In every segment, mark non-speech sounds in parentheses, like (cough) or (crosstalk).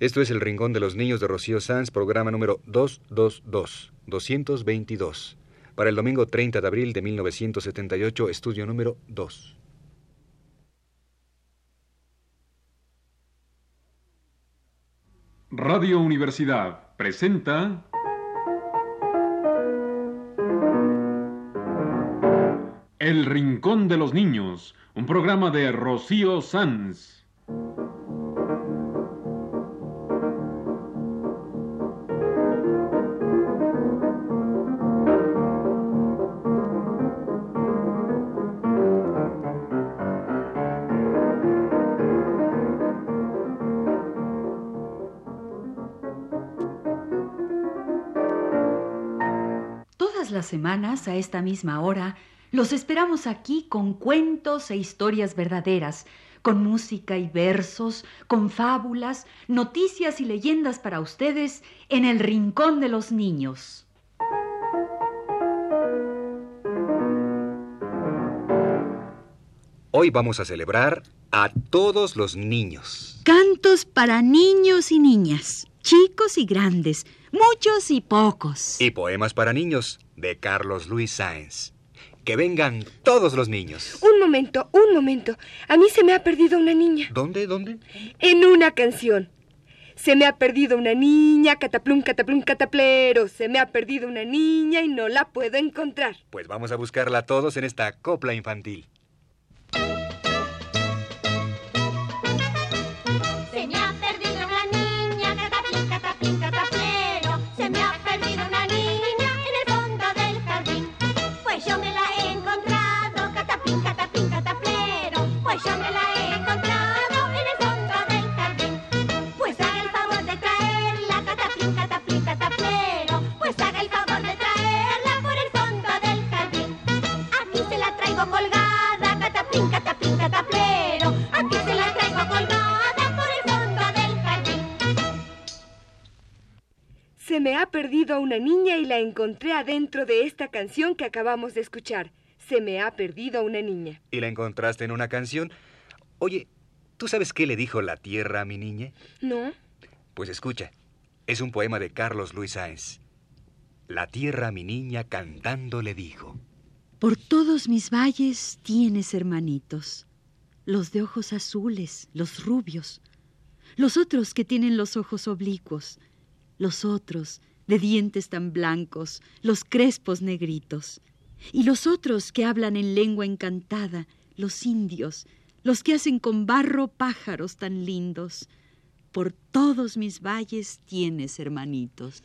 Esto es El Rincón de los Niños de Rocío Sanz, programa número 222, 222, para el domingo 30 de abril de 1978, estudio número 2. Radio Universidad presenta El Rincón de los Niños, un programa de Rocío Sanz. Semanas, a esta misma hora, los esperamos aquí con cuentos e historias verdaderas, con música y versos, con fábulas, noticias y leyendas para ustedes en el Rincón de los Niños. Hoy vamos a celebrar a todos los niños. Cantos para niños y niñas, chicos y grandes, muchos y pocos. Y poemas para niños de Carlos Luis Sáenz. Que vengan todos los niños. Un momento, un momento. A mí se me ha perdido una niña. ¿Dónde? ¿Dónde? En una canción. Se me ha perdido una niña, cataplum, cataplum, cataplero. Se me ha perdido una niña y no la puedo encontrar. Pues vamos a buscarla todos en esta copla infantil. Perdido una niña y la encontré adentro de esta canción que acabamos de escuchar. Se me ha perdido una niña. ¿Y la encontraste en una canción? Oye, ¿tú sabes qué le dijo la tierra a mi niña? ¿No? Pues escucha, es un poema de Carlos Luis Sáenz. La tierra a mi niña cantando le dijo. Por todos mis valles tienes hermanitos, los de ojos azules, los rubios, los otros que tienen los ojos oblicuos, los otros de dientes tan blancos, los crespos negritos, y los otros que hablan en lengua encantada, los indios, los que hacen con barro pájaros tan lindos. Por todos mis valles tienes hermanitos.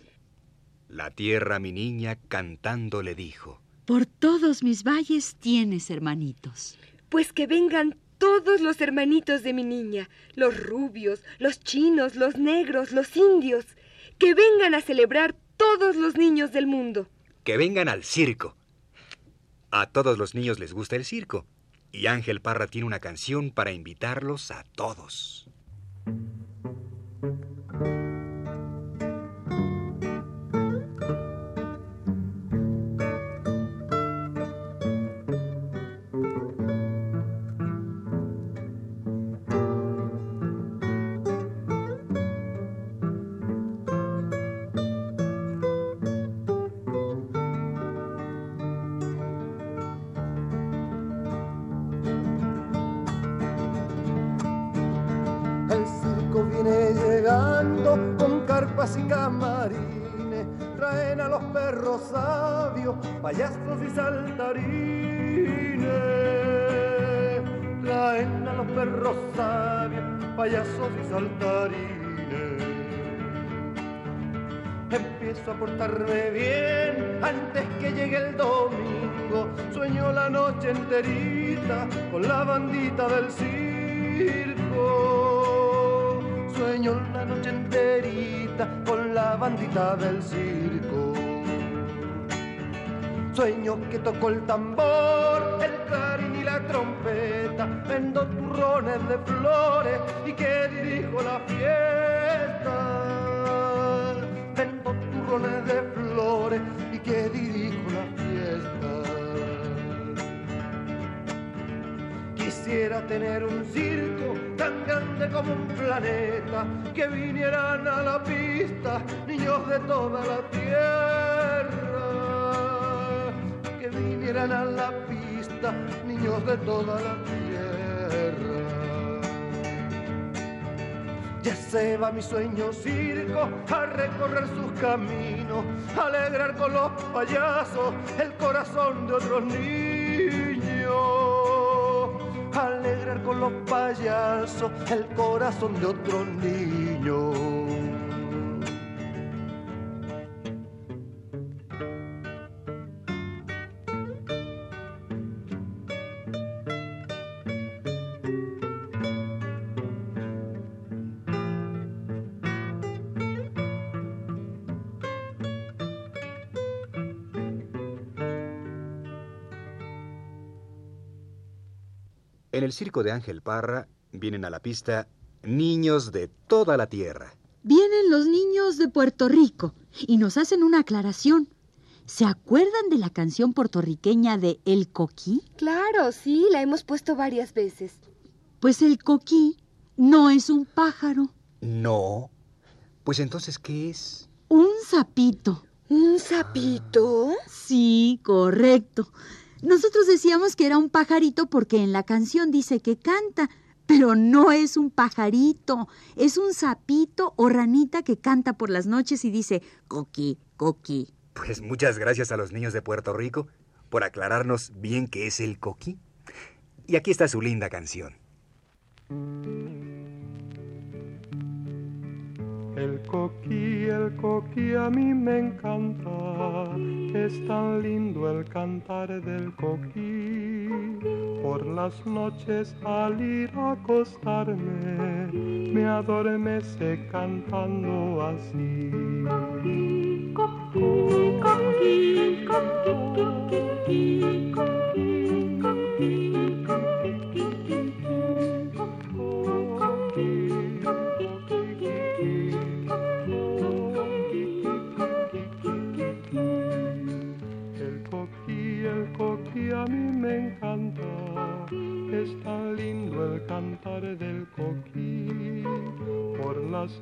La tierra mi niña cantando le dijo. Por todos mis valles tienes hermanitos. Pues que vengan todos los hermanitos de mi niña, los rubios, los chinos, los negros, los indios, que vengan a celebrar todos los niños del mundo. Que vengan al circo. A todos los niños les gusta el circo. Y Ángel Parra tiene una canción para invitarlos a todos. Camarines, traen a los perros sabios, payasos y saltarines. Traen a los perros sabios, payasos y saltarines. Empiezo a portarme bien antes que llegue el domingo. Sueño la noche enterita con la bandita del circo. Bandita del circo. Sueño que toco el tambor, el clarín y la trompeta. Vendo turrones de flores y que dirijo la fiesta. Vendo turrones de flores y que dirijo quisiera tener un circo tan grande como un planeta, que vinieran a la pista niños de toda la tierra, que vinieran a la pista niños de toda la tierra. Ya se va mi sueño circo a recorrer sus caminos, alegrar con los payasos el corazón de otros niños. Con los payasos el corazón de otros niños. El circo de Ángel Parra vienen a la pista niños de toda la tierra. Vienen los niños de Puerto Rico y nos hacen una aclaración. ¿Se acuerdan de la canción puertorriqueña de El Coquí? Claro, sí, la hemos puesto varias veces. Pues el coquí no es un pájaro, No. Pues entonces, ¿qué es? un sapito. ¿Un sapito? Sí, correcto. Nosotros decíamos que era un pajarito porque en la canción dice que canta, pero no es un pajarito, es un sapito o ranita que canta por las noches y dice coqui, coqui. Pues muchas gracias a los niños de Puerto Rico por aclararnos bien qué es el coquí. Y aquí está su linda canción. El coquí, el coquí a mí me encanta, es tan lindo el cantar del coquí. Por las noches al ir a acostarme, me adormece cantando así.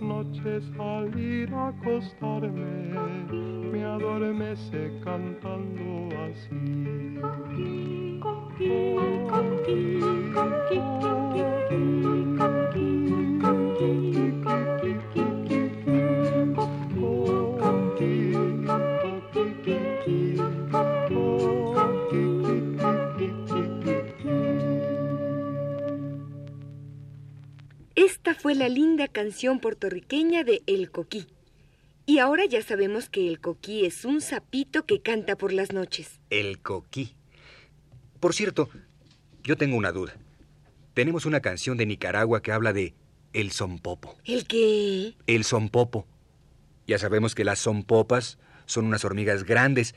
Noches al ir a acostarme, me adormece cantando así. Linda canción puertorriqueña de El Coquí. Y ahora ya sabemos que el coquí es un sapito que canta por las noches. El coquí. Por cierto, yo tengo una duda. Tenemos una canción de Nicaragua que habla de el sonpopo. ¿El qué? El sonpopo. Ya sabemos que las sonpopas son unas hormigas grandes,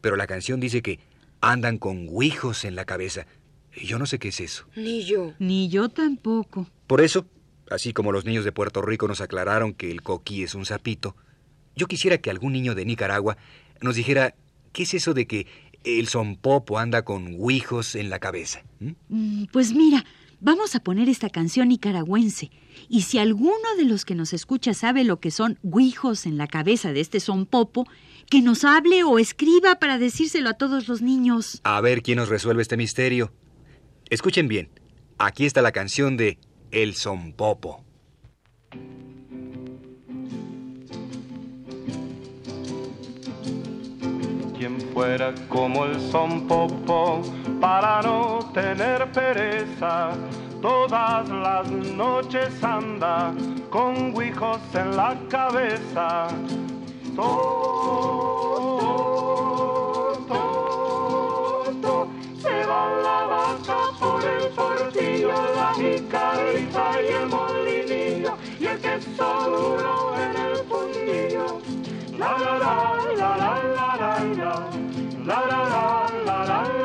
pero la canción dice que andan con guijos en la cabeza. Y Yo no sé qué es eso. Ni yo. Ni yo tampoco. Por eso, así como los niños de Puerto Rico nos aclararon que el coquí es un sapito, yo quisiera que algún niño de Nicaragua nos dijera qué es eso de que el sonpopo anda con guijos en la cabeza. ¿m? Mm, Pues mira, vamos a poner esta canción nicaragüense. Y si alguno de los que nos escucha sabe lo que son guijos en la cabeza de este son popo, que nos hable o escriba para decírselo a todos los niños. A ver quién nos resuelve este misterio. Escuchen bien. Aquí está la canción de El sonpopo. Quien fuera como el son popo para no tener pereza. Todas las noches anda con guijos en la cabeza. To, duro en el fundillo. La la la la la la la la la la la la la la la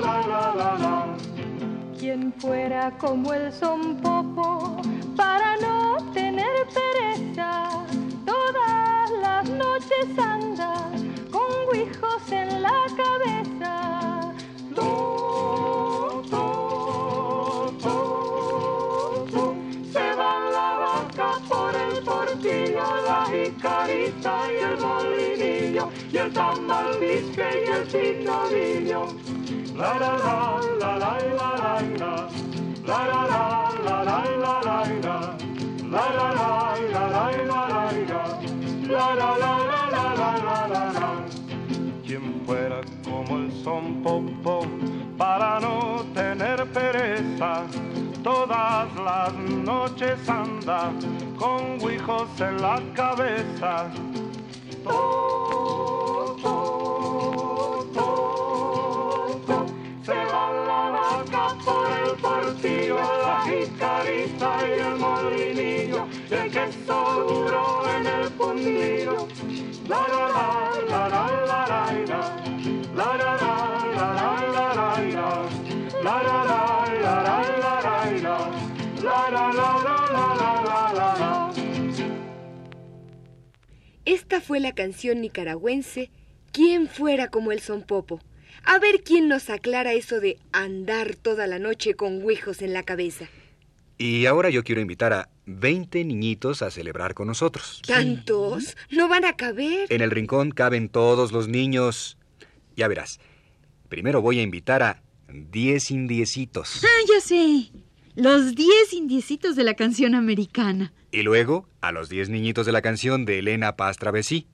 la la la fuera como el son popo para no tener pereza, todas las noches anda con guijos en la cabeza. Y el molinillo, y el tamal bisque y el pinovillo. La la la la la la la la. La la la la la la la la. La la la la la la la la. La la la la quien fuera como el son popo para no tener pereza. Todas las noches anda con guijos en la cabeza. To, to, to. Se va la vaca por el portillo, la jicarita y el molinillo, el queso duro en el fundillo. La la la la la la la la. La la la la esta fue la canción nicaragüense ¿Quién fuera como el Sonpopo? A ver quién nos aclara eso de andar toda la noche con huijos en la cabeza. Y ahora yo quiero invitar a 20 niñitos a celebrar con nosotros. ¿Tantos? ¿No van a caber? En el rincón caben todos los niños. Ya verás, Primero voy a invitar a 10 indiecitos. Ah, ya sé. Los diez indiecitos de la canción americana. Y luego a los 10 niñitos de la canción de Elena Paz Travesí.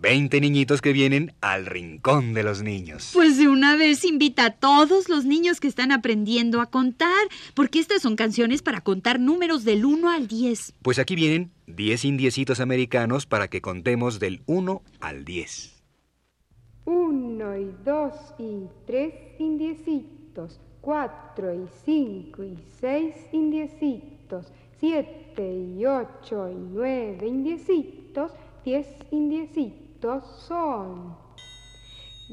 20 niñitos que vienen al rincón de los niños. Pues de una vez invita a todos los niños que están aprendiendo a contar, porque estas son canciones para contar números del 1 al 10. Pues aquí vienen 10 indiecitos americanos para que contemos del 1 al 10. 1 y 2 y 3 indiecitos, 4 y 5 y 6 indiecitos, 7 y 8 y 9 indiecitos, 10 indiecitos son.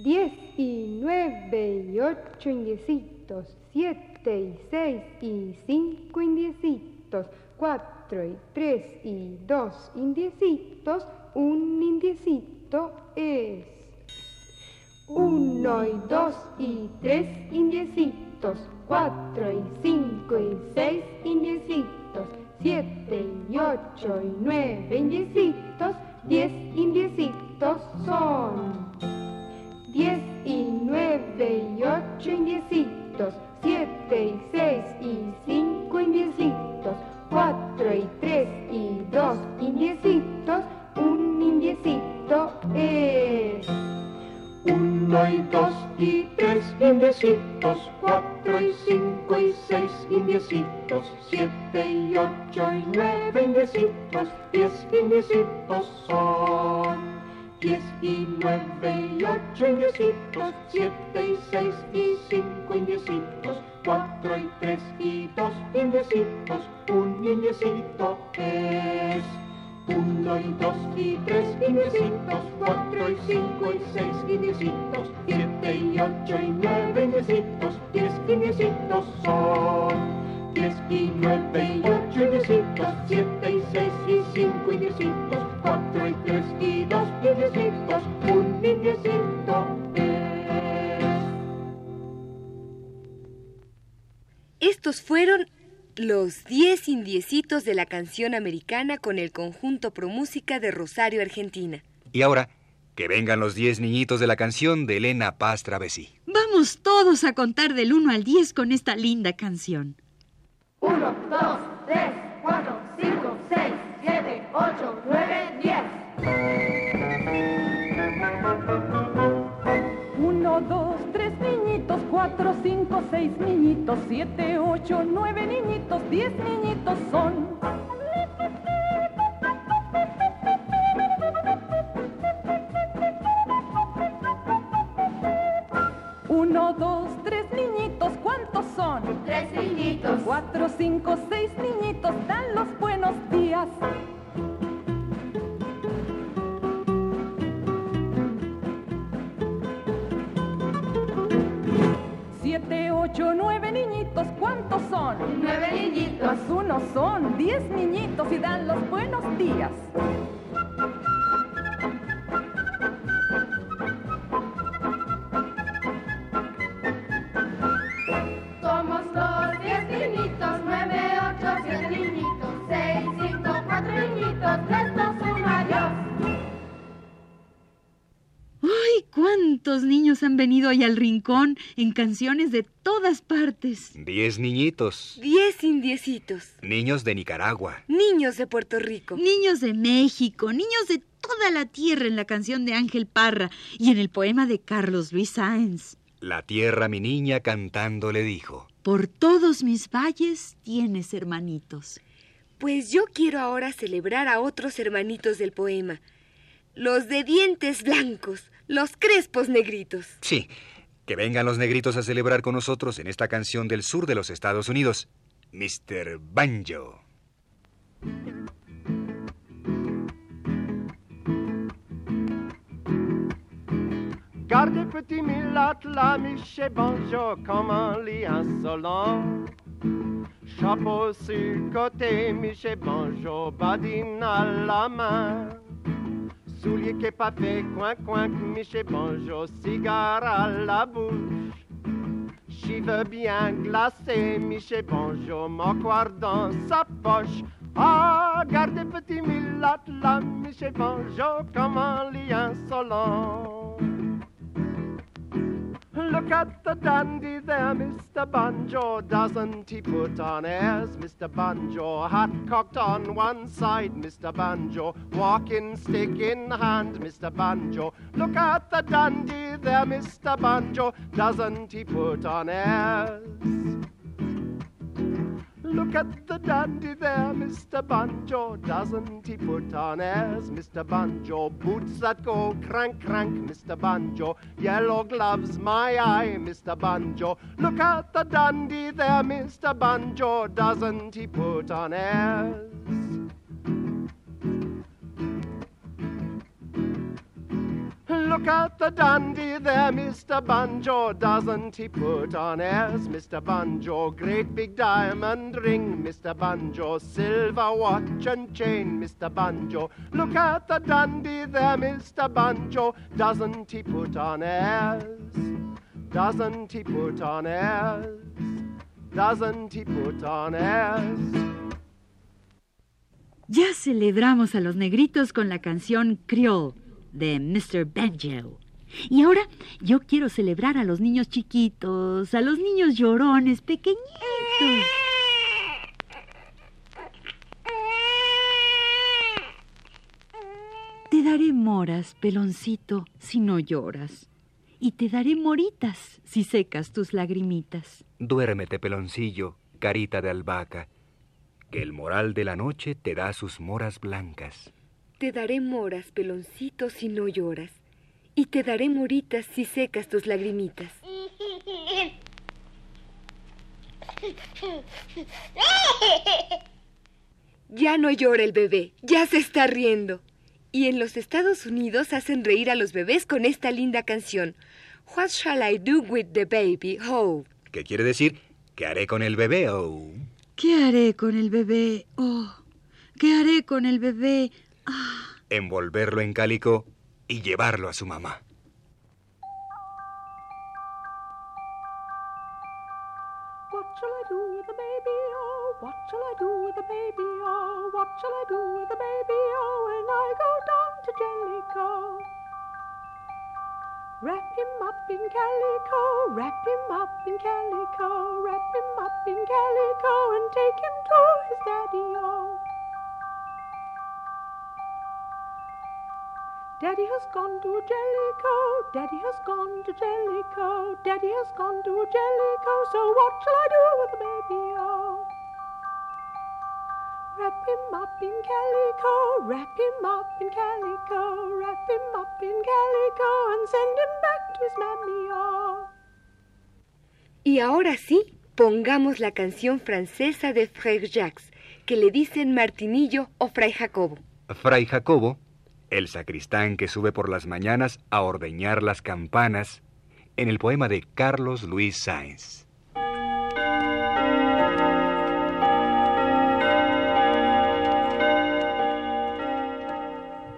10 y 9 y 8 indiecitos, 7 y 6 y 5 indiecitos, 4 y 3 y 2 indiecitos, un indiecito es. Uno y dos y tres indiecitos, cuatro y cinco y seis indiecitos, siete y ocho y nueve indiecitos, diez indiecitos son. Diez y nueve y ocho indiecitos, siete y seis y cinco indiecitos, son. Diez y nueve y ocho indiecitos, siete Estos fueron los 10 indiecitos de la canción americana con el conjunto Promúsica de Rosario, Argentina. Y ahora, que vengan los 10 niñitos de la canción de Elena Paz Travesí. Vamos todos a contar del 1 al 10 con esta linda canción. Cuatro, cinco, seis niñitos, siete, ocho, nueve niñitos, diez niñitos son. Uno, dos, tres niñitos, ¿cuántos son? Tres niñitos. Cuatro, cinco, seis niñitos, dan los buenos días. Ocho, nueve niñitos, ¿cuántos son? Nueve niñitos. Más uno son diez niñitos y dan los buenos días. Venido hoy al rincón en canciones de todas partes? Diez niñitos. Diez indiecitos. Niños de Nicaragua. Niños de Puerto Rico. Niños de México, niños de toda la tierra en la canción de Ángel Parra y en el poema de Carlos Luis Sáenz. La tierra, mi niña, cantando le dijo. Por todos mis valles tienes hermanitos. Pues yo quiero ahora celebrar a otros hermanitos del poema. Los de dientes blancos, los crespos negritos. Sí, que vengan los negritos a celebrar con nosotros en esta canción del sur de los Estados Unidos. Mr. Banjo. Gardez petit Milat, la Miché Banjo, comment lit insolent. Chapeau sur côté, Miché Banjo, badine à la main. Souliers qui papé, coin coin, Miché Banjo, cigare à la bouche. Cheveux bien glacés, Miché Banjo, moquoir dans sa poche. Ah, gardez petit Milat, la Miché Banjo, comment lit insolent. Look at the dandy there, Mr. Banjo. Doesn't he put on airs, Mr. Banjo? Hat cocked on one side, Mr. Banjo. Walking stick in hand, Mr. Banjo. Look at the dandy there, Mr. Banjo. Doesn't he put on airs? Look at the dandy there, Mr. Banjo. Doesn't he put on airs, Mr. Banjo? Boots that go crank, crank, Mr. Banjo. Yellow gloves, my eye, Mr. Banjo. Look at the dandy there, Mr. Banjo. Doesn't he put on airs? Look at the dandy there, Mr. Banjo. Doesn't he put on airs, Mr. Banjo? Great big diamond ring, Mr. Banjo. Silver watch and chain, Mr. Banjo. Look at the dandy there, Mr. Banjo. Doesn't he put on airs? Doesn't he put on airs? Doesn't he put on airs? Ya celebramos a los negritos con la canción Creole de Mr. Banjo. Y ahora yo quiero celebrar a los niños chiquitos, a los niños llorones, pequeñitos. Te daré moras, peloncito, si no lloras. Y te daré moritas si secas tus lagrimitas. Duérmete, peloncillo, carita de albahaca, que el moral de la noche te da sus moras blancas. Te daré moras, peloncito, si no lloras. Y te daré moritas si secas tus lagrimitas. Ya no llora el bebé, ya se está riendo. Y en los Estados Unidos hacen reír a los bebés con esta linda canción. What shall I do with the baby? Oh. ¿Qué quiere decir? ¿Qué haré con el bebé? Oh. ¿Qué haré con el bebé? Oh, ¿qué haré con el bebé? Ah, (sighs) Envolverlo en cálico y llevarlo a su mamá. What shall I do with the baby? Oh, what shall I do with the baby? Oh, what shall I do with the baby? Oh, when I go down to Jellicoe. Wrap him up in calico, wrap him up in calico, wrap him up in calico, and take him to his daddy-o. Daddy has gone to Jellicoe, Daddy has gone to Jellicoe, Daddy has gone to Jellicoe, so what shall I do with the baby-o? Wrap him up in calico, wrap him up in calico, wrap him up in calico, and send him back to his mammy-o. Y ahora sí, pongamos la canción francesa de Frère Jacques, que le dicen Martinillo o Fray Jacobo. Fray Jacobo, el sacristán que sube por las mañanas a ordeñar las campanas, en el poema de Carlos Luis Sáenz.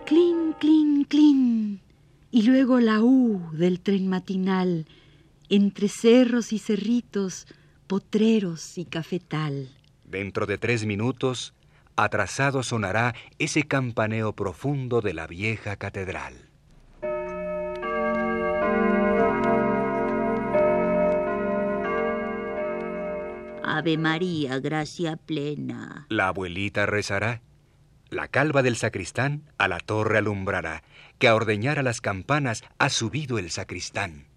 Clin, clin, clin. Y luego la U del tren matinal, entre cerros y cerritos, potreros y cafetal. Dentro de tres minutos, atrasado sonará ese campaneo profundo de la vieja catedral. Ave María, gracia plena. La abuelita rezará. La calva del sacristán a la torre alumbrará, que a ordeñar a las campanas ha subido el sacristán.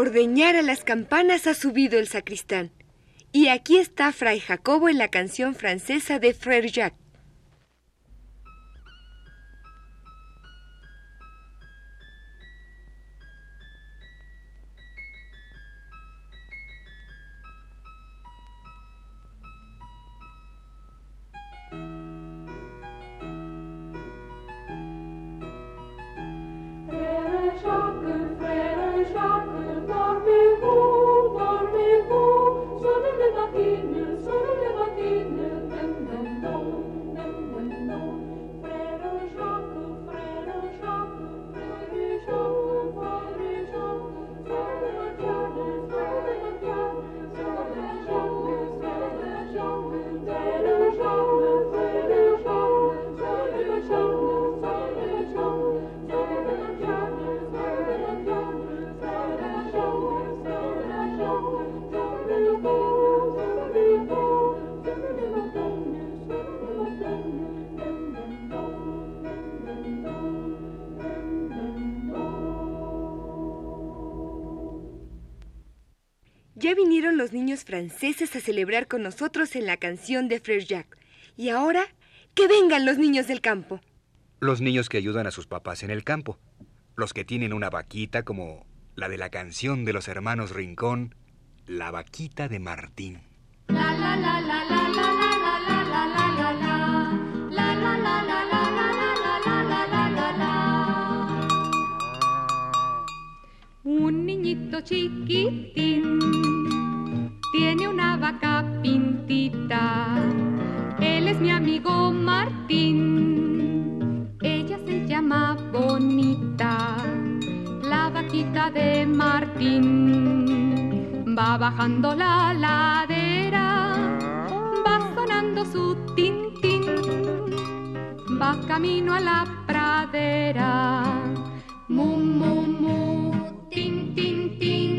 Ordeñar a las campanas ha subido el sacristán. Y aquí está Fray Jacobo en la canción francesa de Frère Jacques. Franceses a celebrar con nosotros en la canción de Frère Jacques. Y ahora, que vengan los niños del campo. Los niños que ayudan a sus papás en el campo. Los que tienen una vaquita como la de la canción de los hermanos Rincón, La vaquita de Martín. Un niñito chiquitín tiene una vaca pintita. Él es mi amigo Martín. Ella se llama Bonita, la vaquita de Martín. Va bajando la ladera, va sonando su tintín. Va camino a la pradera. Mu, mu, mu, tin, tin, tin,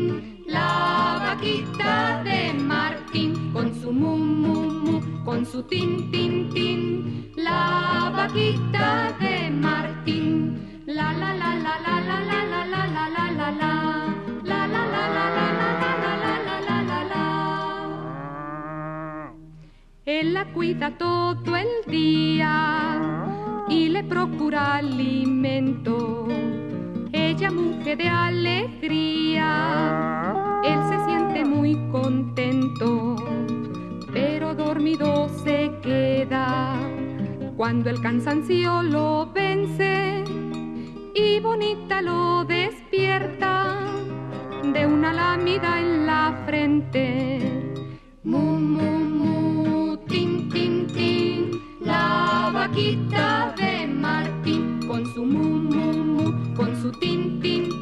la vaquita de Martín, con su mu, mu, mu, con su tin, tin, tin, la vaquita de Martín, la, la, la, la, la, la, la, la, la, la, la, la, la, la, la, la, la, la. Él la cuida todo el día y le procura alimento. Ella mujer de alegría, él se siente muy contento, pero dormido se queda cuando el cansancio lo vence y bonita lo despierta de una lámida en la frente. Mu, mu, mu, tin, tin, tin, la vaquita de Martín con su mu, mu, mu, con su tin, tin, tin,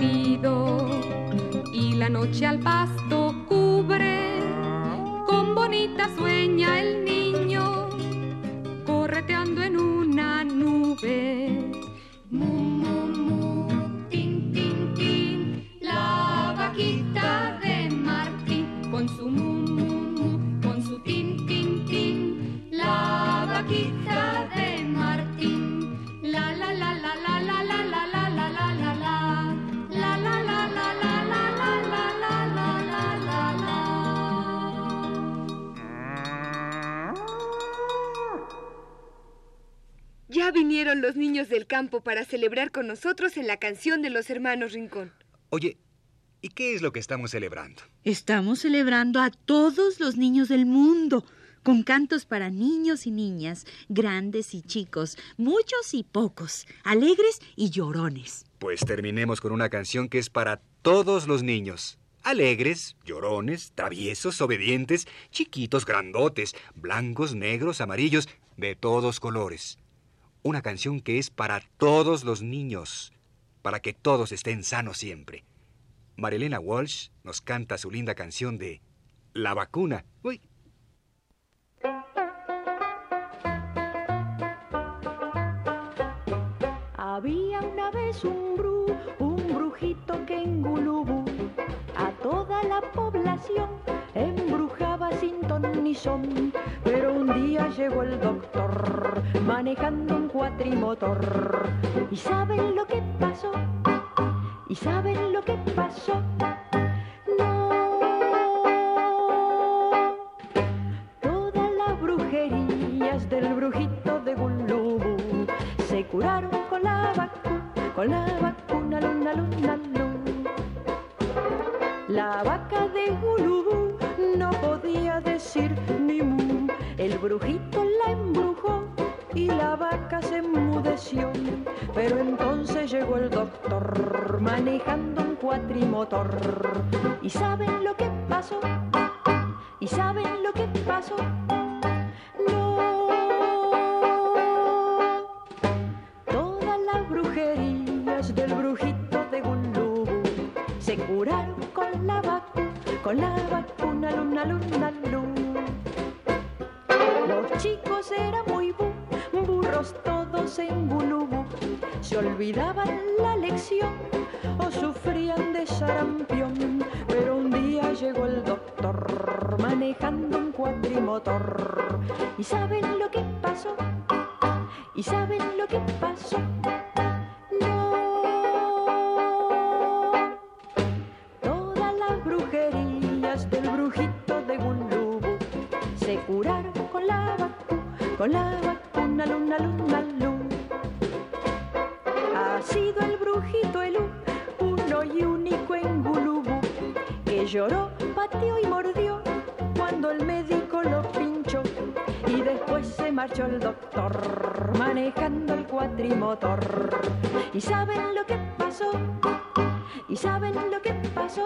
noche al pasto cubre, con bonita sueña el niño, correteando en una nube. Vinieron los niños del campo para celebrar con nosotros en la canción de los hermanos Rincón. Oye, ¿y qué es lo que estamos celebrando? Estamos celebrando a todos los niños del mundo, con cantos para niños y niñas, grandes y chicos, muchos y pocos, alegres y llorones. Pues terminemos con una canción que es para todos los niños. Alegres, llorones, traviesos, obedientes, chiquitos, grandotes, blancos, negros, amarillos, de todos colores. Una canción que es para todos los niños, para que todos estén sanos siempre. Marilena Walsh nos canta su linda canción de La vacuna. Uy, Había una vez un bru, un brujito que en Gulubú a toda la población sin ton ni son. Pero un día llegó el doctor manejando un cuatrimotor. ¿Y saben lo que pasó? ¿Y saben lo que pasó? ¿Y saben lo que pasó? Todas las brujerías del brujito de Gulubú se curaron con la vacuna, con la vacuna, luna, luna, luna. Los chicos eran muy bu, burros todos en Gulubú, se olvidaban la lección o sufrían de sarampión. ¿Y saben lo que pasó? ¿Y saben lo que pasó? Todas las brujerías del brujito de Gulubú se curaron con la vacuna, con la vacuna, luna, luna, luna. Ha sido el brujito el uno y único en Gulubú que lloró, pateó y mordió cuando el médico lo después marchó el doctor manejando el cuatrimotor. ¿Y saben lo que pasó? ¿Y saben lo que pasó?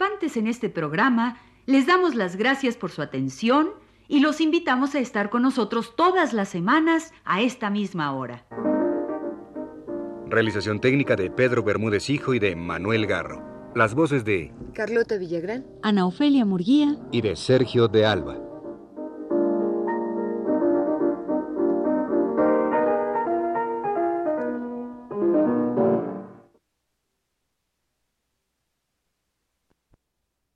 Participantes en este programa les damos las gracias por su atención y los invitamos a estar con nosotros todas las semanas a esta misma hora. Realización técnica de Pedro Bermúdez Hijo y de Manuel Garro. Las voces de Carlota Villagrán. Ana Ofelia Murguía. y de Sergio de Alba.